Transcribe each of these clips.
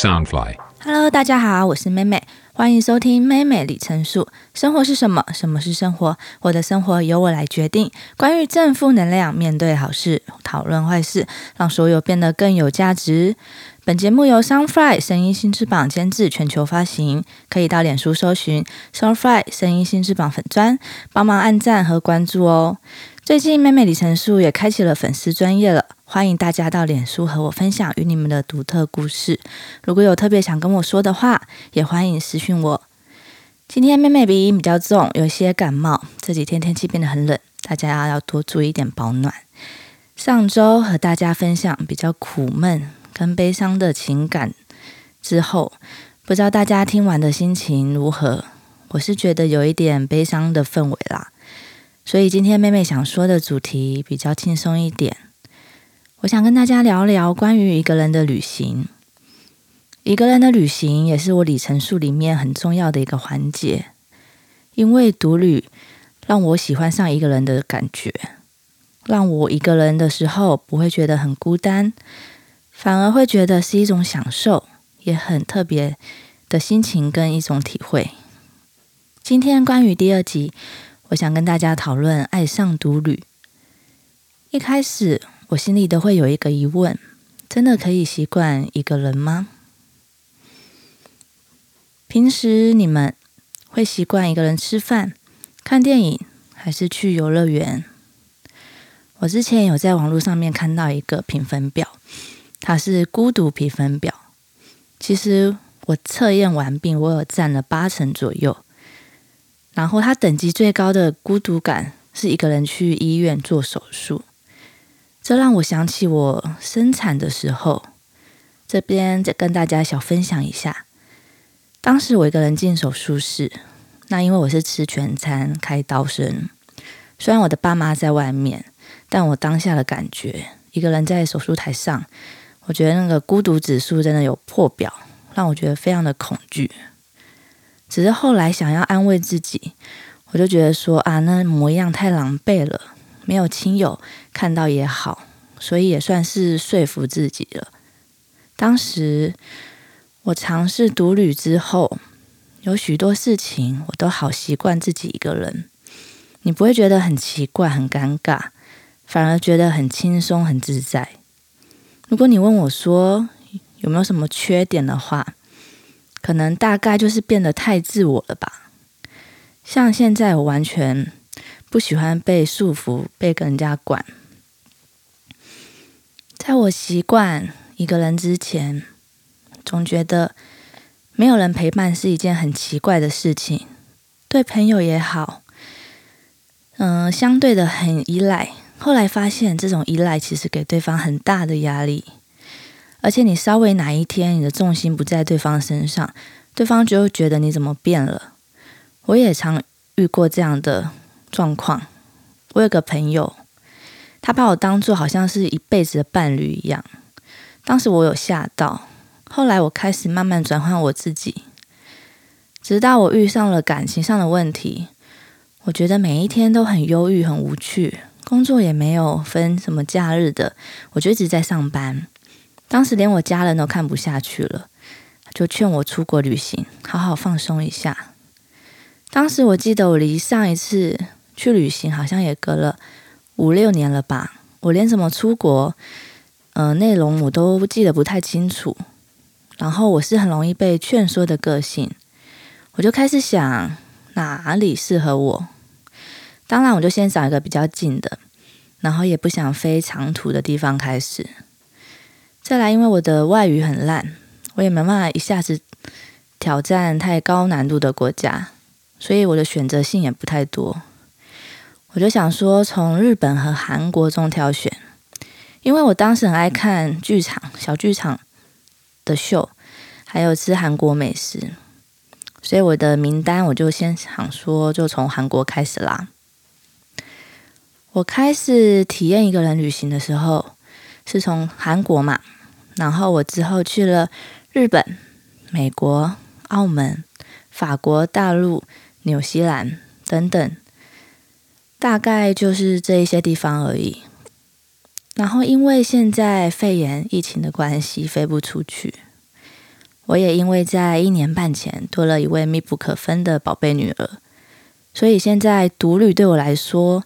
Soundfly，Hello，大家好，我是妹妹，欢迎收听妹妹里程数。生活是什么？什么是生活？我的生活由我来决定。关于正负能量，面对好事，讨论坏事，让所有变得更有价值。本节目由 Soundfly 声音新翅膀监制，全球发行。可以到脸书搜寻 Soundfly 声音新翅膀粉砖，帮忙按赞和关注哦。最近妹妹里程数也开启了粉丝专业了。欢迎大家到脸书和我分享与你们的独特故事。如果有特别想跟我说的话，也欢迎私讯我。今天妹妹鼻音比较重，有些感冒。这几天天气变得很冷，大家要多注意一点保暖。上周和大家分享比较苦闷跟悲伤的情感之后，不知道大家听完的心情如何？我是觉得有一点悲伤的氛围啦，所以今天妹妹想说的主题比较轻松一点。我想跟大家聊聊关于一个人的旅行。一个人的旅行也是我里程数里面很重要的一个环节，因为独旅让我喜欢上一个人的感觉，让我一个人的时候不会觉得很孤单，反而会觉得是一种享受，也很特别的心情跟一种体会。今天关于第二集，我想跟大家讨论爱上独旅。一开始。我心里都会有一个疑问：真的可以习惯一个人吗？平时你们会习惯一个人吃饭、看电影，还是去游乐园？我之前有在网络上面看到一个评分表，它是孤独评分表。其实我测验完毕，我有占了八成左右。然后它等级最高的孤独感是一个人去医院做手术。这让我想起我生产的时候，这边再跟大家小分享一下。当时我一个人进手术室，那因为我是吃全餐开刀生，虽然我的爸妈在外面，但我当下的感觉，一个人在手术台上，我觉得那个孤独指数真的有破表，让我觉得非常的恐惧。只是后来想要安慰自己，我就觉得说啊，那模样太狼狈了。没有亲友看到也好，所以也算是说服自己了。当时我尝试独旅之后，有许多事情我都好习惯自己一个人，你不会觉得很奇怪、很尴尬，反而觉得很轻松、很自在。如果你问我说有没有什么缺点的话，可能大概就是变得太自我了吧。像现在我完全。不喜欢被束缚，被跟人家管。在我习惯一个人之前，总觉得没有人陪伴是一件很奇怪的事情。对朋友也好，嗯，相对的很依赖。后来发现，这种依赖其实给对方很大的压力。而且，你稍微哪一天你的重心不在对方身上，对方就会觉得你怎么变了。我也常遇过这样的。状况，我有个朋友，他把我当做好像是一辈子的伴侣一样。当时我有吓到，后来我开始慢慢转换我自己，直到我遇上了感情上的问题，我觉得每一天都很忧郁、很无趣，工作也没有分什么假日的，我就一直在上班。当时连我家人都看不下去了，就劝我出国旅行，好好放松一下。当时我记得我离上一次。去旅行好像也隔了五六年了吧，我连怎么出国，呃，内容我都记得不太清楚。然后我是很容易被劝说的个性，我就开始想哪里适合我。当然，我就先找一个比较近的，然后也不想飞长途的地方开始。再来，因为我的外语很烂，我也没办法一下子挑战太高难度的国家，所以我的选择性也不太多。我就想说，从日本和韩国中挑选，因为我当时很爱看剧场、小剧场的秀，还有吃韩国美食，所以我的名单我就先想说，就从韩国开始啦。我开始体验一个人旅行的时候，是从韩国嘛，然后我之后去了日本、美国、澳门、法国大陆、纽西兰等等。大概就是这一些地方而已。然后因为现在肺炎疫情的关系，飞不出去，我也因为在一年半前多了一位密不可分的宝贝女儿，所以现在独旅对我来说，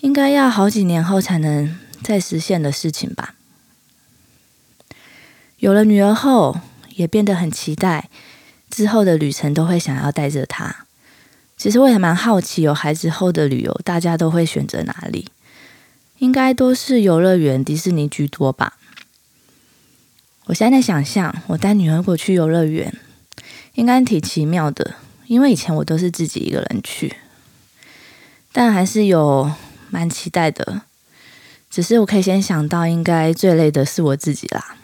应该要好几年后才能再实现的事情吧。有了女儿后，也变得很期待之后的旅程，都会想要带着她。其实我也蛮好奇，有孩子后的旅游，大家都会选择哪里？应该都是游乐园、迪士尼居多吧。我现在想象，我带女儿过去游乐园，应该挺奇妙的，因为以前我都是自己一个人去，但还是有蛮期待的。只是我可以先想到，应该最累的是我自己啦。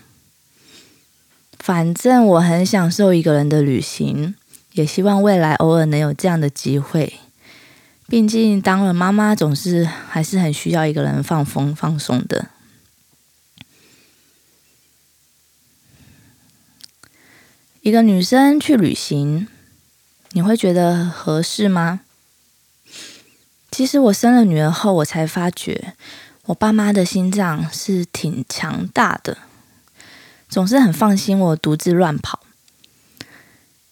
反正我很享受一个人的旅行，也希望未来偶尔能有这样的机会。毕竟当了妈妈，总是还是很需要一个人放风放松的。一个女生去旅行，你会觉得合适吗？其实我生了女儿后，我才发觉我爸妈的心脏是挺强大的。总是很放心我独自乱跑。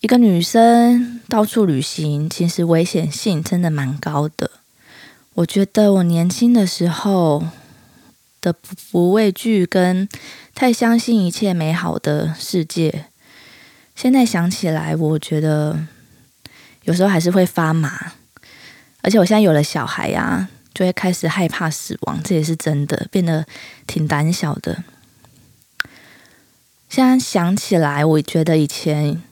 一个女生到处旅行，其实危险性真的蛮高的。我觉得我年轻的时候的不畏惧跟太相信一切美好的世界，现在想起来，我觉得有时候还是会发麻。而且我现在有了小孩呀，就会开始害怕死亡，这也是真的，变得挺胆小的。现在想起来，我觉得以前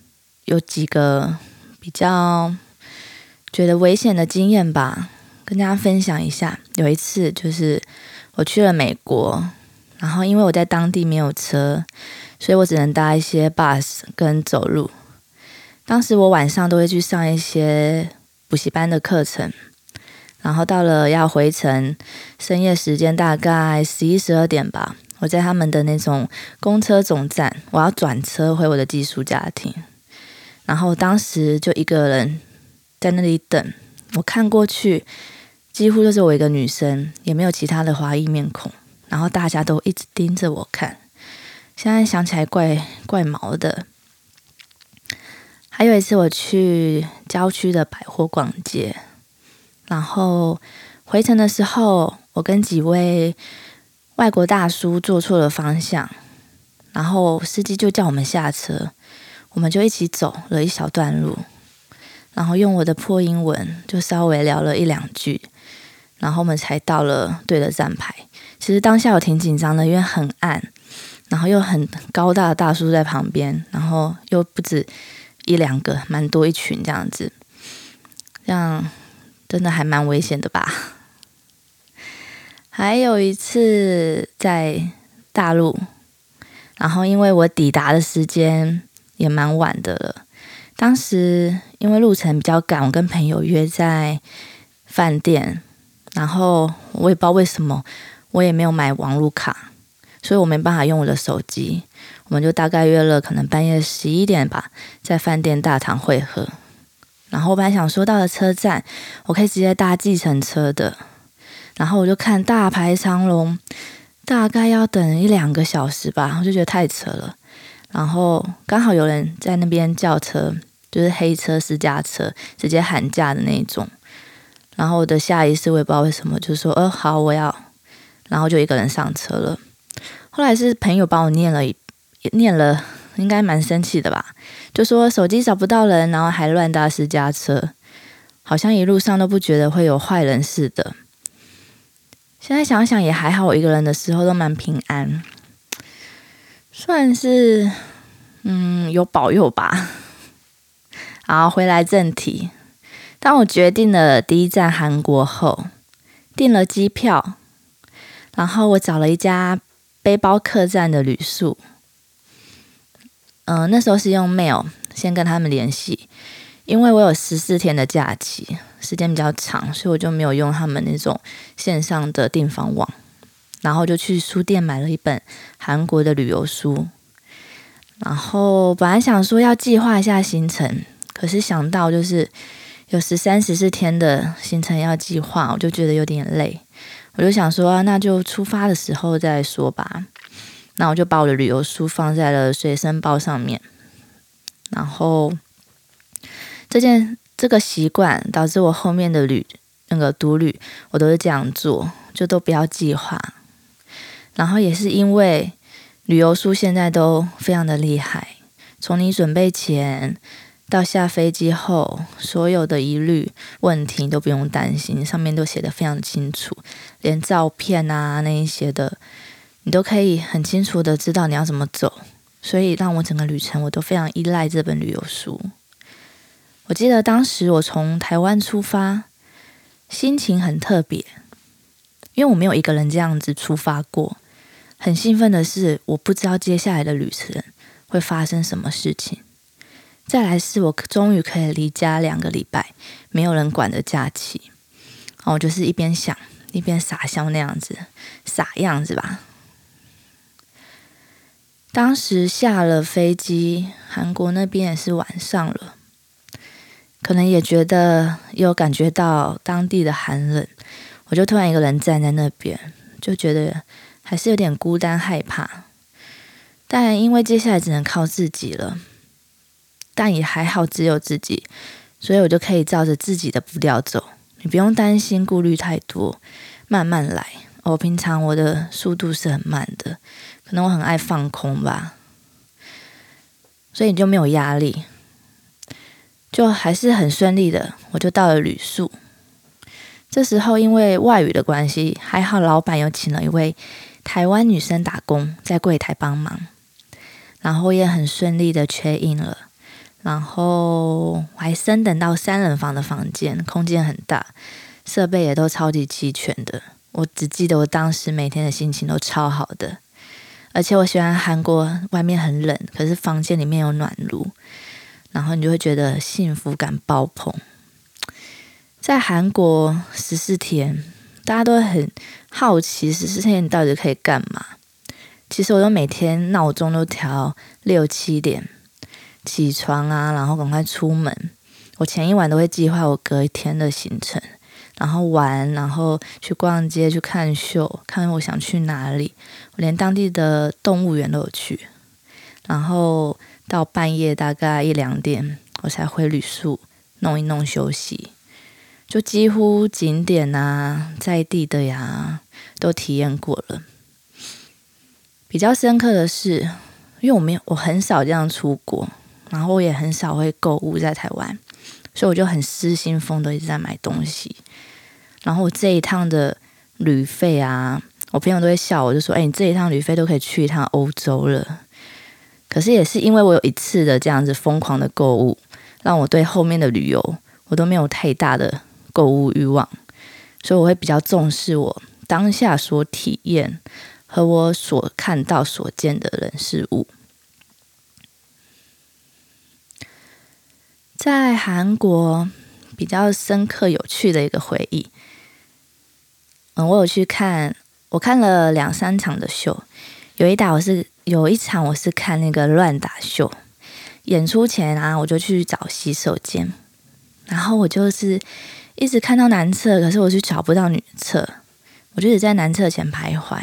有几个比较觉得危险的经验吧，跟大家分享一下。有一次就是我去了美国，然后因为我在当地没有车，所以我只能搭一些 bus 跟走路。当时我晚上都会去上一些补习班的课程，然后到了要回程，深夜时间大概十一十二点吧。我在他们的那种公车总站，我要转车回我的寄宿家庭，然后当时就一个人在那里等。我看过去，几乎就是我一个女生，也没有其他的华裔面孔，然后大家都一直盯着我看。现在想起来怪怪毛的。还有一次我去郊区的百货逛街，然后回程的时候，我跟几位。外国大叔坐错了方向，然后司机就叫我们下车，我们就一起走了一小段路，然后用我的破英文就稍微聊了一两句，然后我们才到了对的站牌。其实当下我挺紧张的，因为很暗，然后又很高大的大叔在旁边，然后又不止一两个，蛮多一群这样子，这样真的还蛮危险的吧。还有一次在大陆，然后因为我抵达的时间也蛮晚的了，当时因为路程比较赶，我跟朋友约在饭店，然后我也不知道为什么，我也没有买网络卡，所以我没办法用我的手机，我们就大概约了可能半夜十一点吧，在饭店大堂汇合，然后我本来想说到了车站，我可以直接搭计程车的。然后我就看大排长龙，大概要等一两个小时吧，我就觉得太扯了。然后刚好有人在那边叫车，就是黑车私家车，直接喊价的那种。然后我的下意识我也不知道为什么，就说：“呃，好，我要。”然后就一个人上车了。后来是朋友帮我念了，念了，应该蛮生气的吧？就说手机找不到人，然后还乱搭私家车，好像一路上都不觉得会有坏人似的。现在想想也还好，我一个人的时候都蛮平安，算是嗯有保佑吧。好，回来正题。当我决定了第一站韩国后，订了机票，然后我找了一家背包客栈的旅宿。嗯，那时候是用 mail 先跟他们联系，因为我有十四天的假期。时间比较长，所以我就没有用他们那种线上的订房网，然后就去书店买了一本韩国的旅游书。然后本来想说要计划一下行程，可是想到就是有十三十四天的行程要计划，我就觉得有点累。我就想说，那就出发的时候再说吧。那我就把我的旅游书放在了随身包上面，然后这件这个习惯导致我后面的旅那个独旅，我都是这样做，就都不要计划。然后也是因为旅游书现在都非常的厉害，从你准备前到下飞机后，所有的疑虑问题都不用担心，上面都写的非常清楚，连照片啊那一些的，你都可以很清楚的知道你要怎么走。所以让我整个旅程我都非常依赖这本旅游书。我记得当时我从台湾出发，心情很特别，因为我没有一个人这样子出发过。很兴奋的是，我不知道接下来的旅程会发生什么事情。再来是我终于可以离家两个礼拜，没有人管的假期。然后我就是一边想一边傻笑那样子，傻样子吧。当时下了飞机，韩国那边也是晚上了，可能也觉得有感觉到当地的寒冷，我就突然一个人站在那边，就觉得。还是有点孤单害怕，但因为接下来只能靠自己了，但也还好只有自己，所以我就可以照着自己的步调走。你不用担心顾虑太多，慢慢来。我平常我的速度是很慢的，可能我很爱放空吧，所以你就没有压力，就还是很顺利的。我就到了旅宿，这时候因为外语的关系，还好老板又请了一位。台湾女生打工在柜台帮忙，然后也很顺利的缺印了，然后我还升等到三人房的房间，空间很大，设备也都超级齐全的。我只记得我当时每天的心情都超好的，而且我喜欢韩国，外面很冷，可是房间里面有暖炉，然后你就会觉得幸福感爆棚。在韩国十四天。大家都很好奇十四天你到底可以干嘛？其实我都每天闹钟都调六七点起床啊，然后赶快出门。我前一晚都会计划我隔一天的行程，然后玩，然后去逛街、去看秀，看我想去哪里。我连当地的动物园都有去。然后到半夜大概一两点，我才回旅宿弄一弄休息。就几乎景点啊，在地的呀，都体验过了。比较深刻的是，因为我没有，我很少这样出国，然后我也很少会购物在台湾，所以我就很失心疯的一直在买东西。然后我这一趟的旅费啊，我朋友都会笑我，就说：“哎，你这一趟旅费都可以去一趟欧洲了。”可是也是因为我有一次的这样子疯狂的购物，让我对后面的旅游我都没有太大的。购物欲望，所以我会比较重视我当下所体验和我所看到所见的人事物。在韩国比较深刻有趣的一个回忆，嗯，我有去看，我看了两三场的秀，有一打我是有一场我是看那个乱打秀，演出前啊，我就去找洗手间，然后我就是。一直看到男厕，可是我就找不到女厕，我就一直在男厕前徘徊。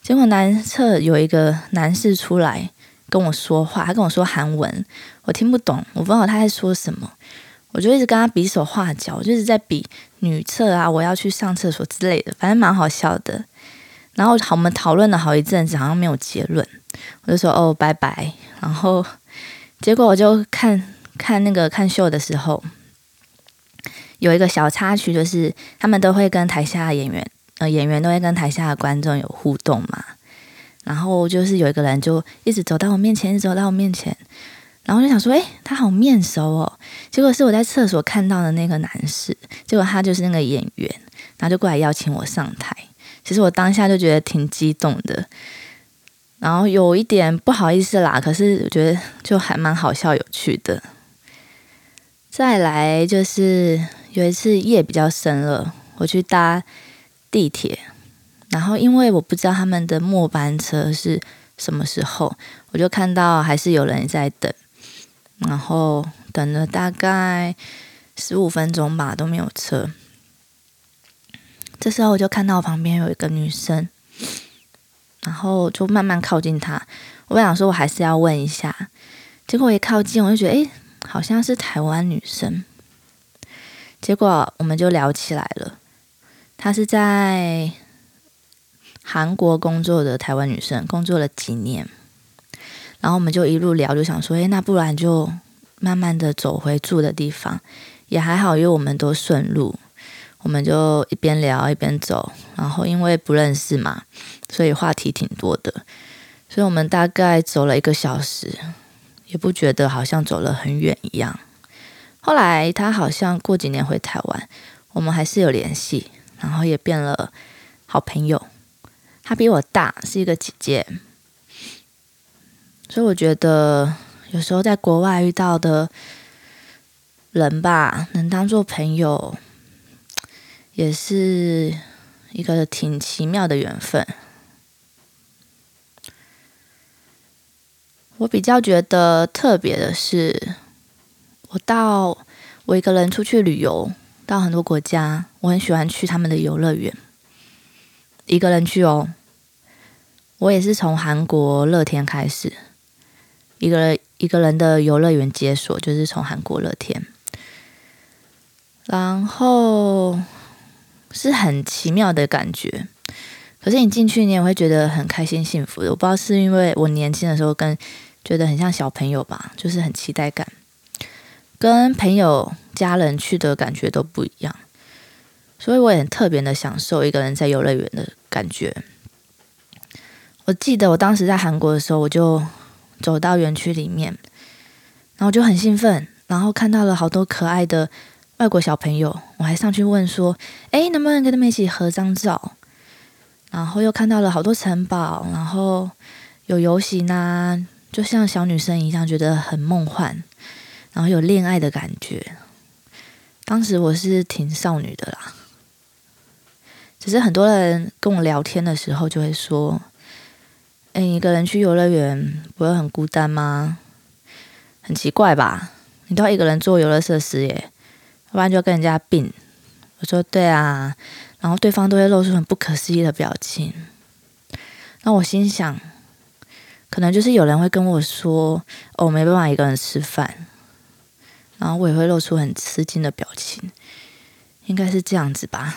结果男厕有一个男士出来跟我说话，他跟我说韩文，我听不懂，我不知道他在说什么。我就一直跟他比手画脚，就是在比女厕啊，我要去上厕所之类的，反正蛮好笑的。然后好，我们讨论了好一阵子，好像没有结论，我就说哦，拜拜。然后结果我就看看那个看秀的时候。有一个小插曲，就是他们都会跟台下的演员，呃，演员都会跟台下的观众有互动嘛。然后就是有一个人就一直走到我面前，一直走到我面前，然后就想说，哎，他好面熟哦。结果是我在厕所看到的那个男士，结果他就是那个演员，然后就过来邀请我上台。其实我当下就觉得挺激动的，然后有一点不好意思啦，可是我觉得就还蛮好笑有趣的。再来就是有一次夜比较深了，我去搭地铁，然后因为我不知道他们的末班车是什么时候，我就看到还是有人在等，然后等了大概十五分钟吧都没有车。这时候我就看到旁边有一个女生，然后就慢慢靠近她，我想说我还是要问一下。结果一靠近，我就觉得，诶，好像是台湾女生。结果我们就聊起来了。她是在韩国工作的台湾女生，工作了几年。然后我们就一路聊，就想说，诶，那不然就慢慢的走回住的地方，也还好，因为我们都顺路。我们就一边聊一边走，然后因为不认识嘛，所以话题挺多的。所以我们大概走了一个小时，也不觉得好像走了很远一样。后来他好像过几年回台湾，我们还是有联系，然后也变了好朋友。他比我大，是一个姐姐。所以我觉得有时候在国外遇到的人吧，能当做朋友，也是一个挺奇妙的缘分。我比较觉得特别的是，我到我一个人出去旅游，到很多国家，我很喜欢去他们的游乐园，一个人去哦。我也是从韩国乐天开始，一个一个人的游乐园解锁就是从韩国乐天，然后是很奇妙的感觉。可是你进去，你也会觉得很开心、幸福的。我不知道是因为我年轻的时候跟觉得很像小朋友吧，就是很期待感，跟朋友、家人去的感觉都不一样，所以我也特别的享受一个人在游乐园的感觉。我记得我当时在韩国的时候，我就走到园区里面，然后就很兴奋，然后看到了好多可爱的外国小朋友，我还上去问说：“哎，能不能跟他们一起合张照？”然后又看到了好多城堡，然后有游行啊。就像小女生一样，觉得很梦幻，然后有恋爱的感觉。当时我是挺少女的啦，只是很多人跟我聊天的时候就会说：“哎，一个人去游乐园不会很孤单吗？很奇怪吧？你都要一个人做游乐设施耶，要不然就跟人家并。”我说：“对啊。”然后对方都会露出很不可思议的表情。那我心想。可能就是有人会跟我说：“哦，没办法一个人吃饭。”然后我也会露出很吃惊的表情，应该是这样子吧。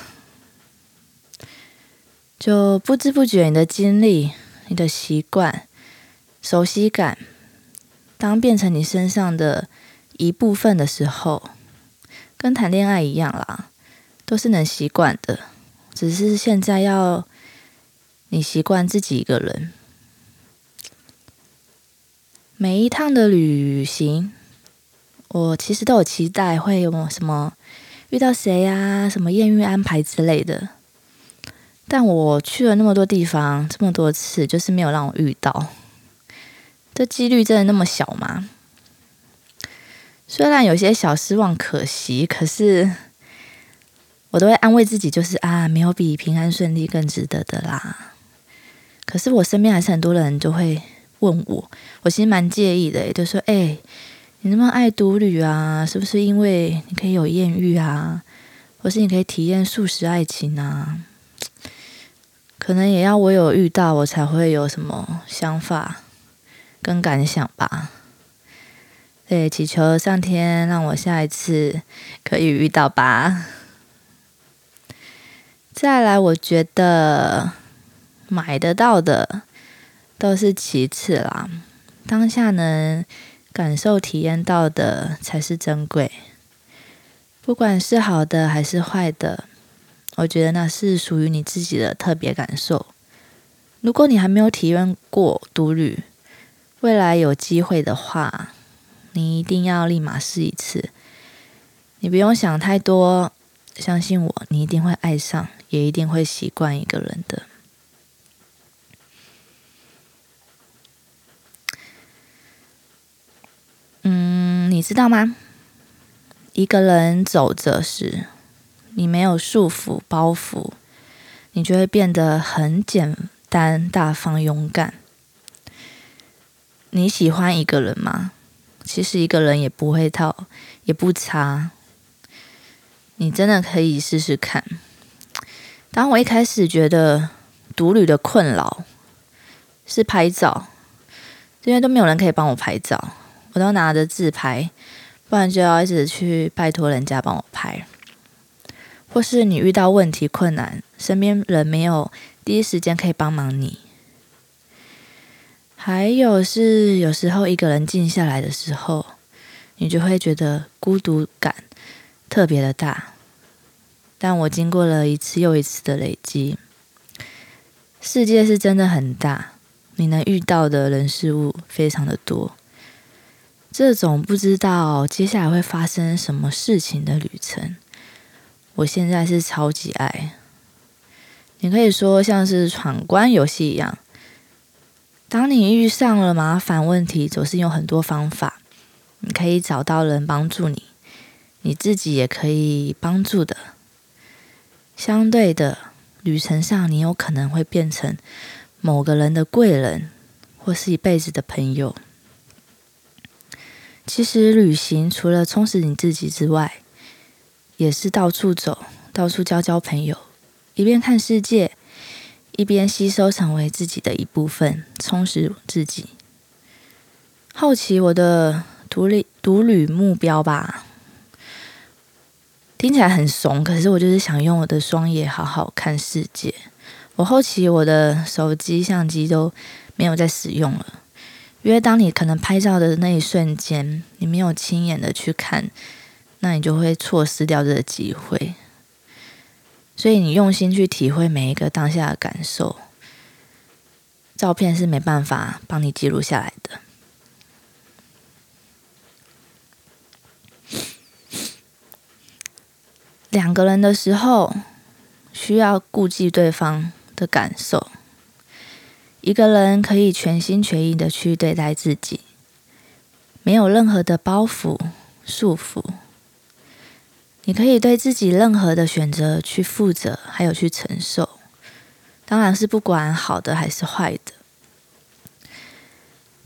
就不知不觉，你的经历、你的习惯、熟悉感，当变成你身上的一部分的时候，跟谈恋爱一样啦，都是能习惯的。只是现在要你习惯自己一个人。每一趟的旅行，我其实都有期待会有什么遇到谁呀，什么艳遇安排之类的。但我去了那么多地方，这么多次，就是没有让我遇到。这几率真的那么小吗？虽然有些小失望，可惜，可是我都会安慰自己，就是啊，没有比平安顺利更值得的啦。可是我身边还是很多人就会。问我，我其实蛮介意的，就说：“哎，你那么爱独旅啊？是不是因为你可以有艳遇啊，或是你可以体验素食爱情啊？可能也要我有遇到，我才会有什么想法跟感想吧。对，祈求上天让我下一次可以遇到吧。再来，我觉得买得到的。”都是其次啦，当下能感受体验到的才是珍贵。不管是好的还是坏的，我觉得那是属于你自己的特别感受。如果你还没有体验过独旅，未来有机会的话，你一定要立马试一次。你不用想太多，相信我，你一定会爱上，也一定会习惯一个人的。嗯你知道吗？一个人走着时，你没有束缚包袱，你就会变得很简单、大方、勇敢。你喜欢一个人吗？其实一个人也不会套，也不差。你真的可以试试看。当我一开始觉得独旅的困扰是拍照，因为都没有人可以帮我拍照。我都拿着自拍，不然就要一直去拜托人家帮我拍。或是你遇到问题困难，身边人没有第一时间可以帮忙你。还有是有时候一个人静下来的时候，你就会觉得孤独感特别的大。但我经过了一次又一次的累积，世界是真的很大，你能遇到的人事物非常的多。这种不知道接下来会发生什么事情的旅程，我现在是超级爱。你可以说像是闯关游戏一样，当你遇上了麻烦问题，总是有很多方法，你可以找到人帮助你，你自己也可以帮助的。相对的，旅程上你有可能会变成某个人的贵人，或是一辈子的朋友。其实旅行除了充实你自己之外，也是到处走，到处交交朋友，一边看世界，一边吸收成为自己的一部分，充实自己。好奇我的独旅独旅目标吧。听起来很怂，可是我就是想用我的双眼好好看世界。我后期我的手机相机都没有在使用了，因为当你可能拍照的那一瞬间，你没有亲眼的去看，那你就会错失掉这个机会。所以你用心去体会每一个当下的感受，照片是没办法帮你记录下来的。两个人的时候，需要顾忌对方的感受。一个人可以全心全意的去对待自己，没有任何的包袱束缚。你可以对自己任何的选择去负责，还有去承受。当然是不管好的还是坏的。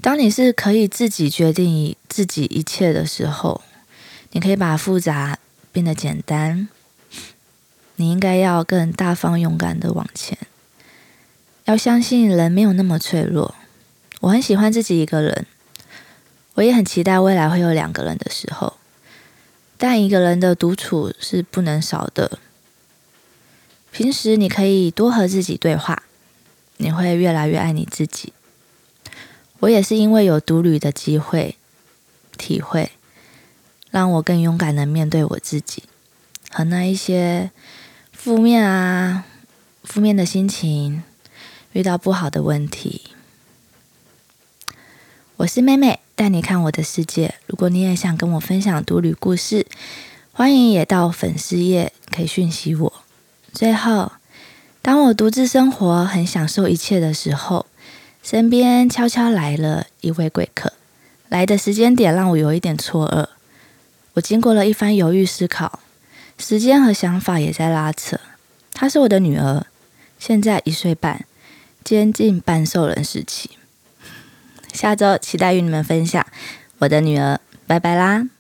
当你是可以自己决定自己一切的时候，你可以把复杂变得简单。你应该要更大方、勇敢的往前，要相信人没有那么脆弱。我很喜欢自己一个人，我也很期待未来会有两个人的时候，但一个人的独处是不能少的。平时你可以多和自己对话，你会越来越爱你自己。我也是因为有独旅的机会、体会，让我更勇敢的面对我自己和那一些。负面啊，负面的心情，遇到不好的问题。我是妹妹，带你看我的世界。如果你也想跟我分享独旅故事，欢迎也到粉丝页可以讯息我。最后，当我独自生活，很享受一切的时候，身边悄悄来了一位贵客。来的时间点让我有一点错愕。我经过了一番犹豫思考。时间和想法也在拉扯。她是我的女儿，现在一岁半，接近半兽人时期。下周期待与你们分享我的女儿。拜拜啦！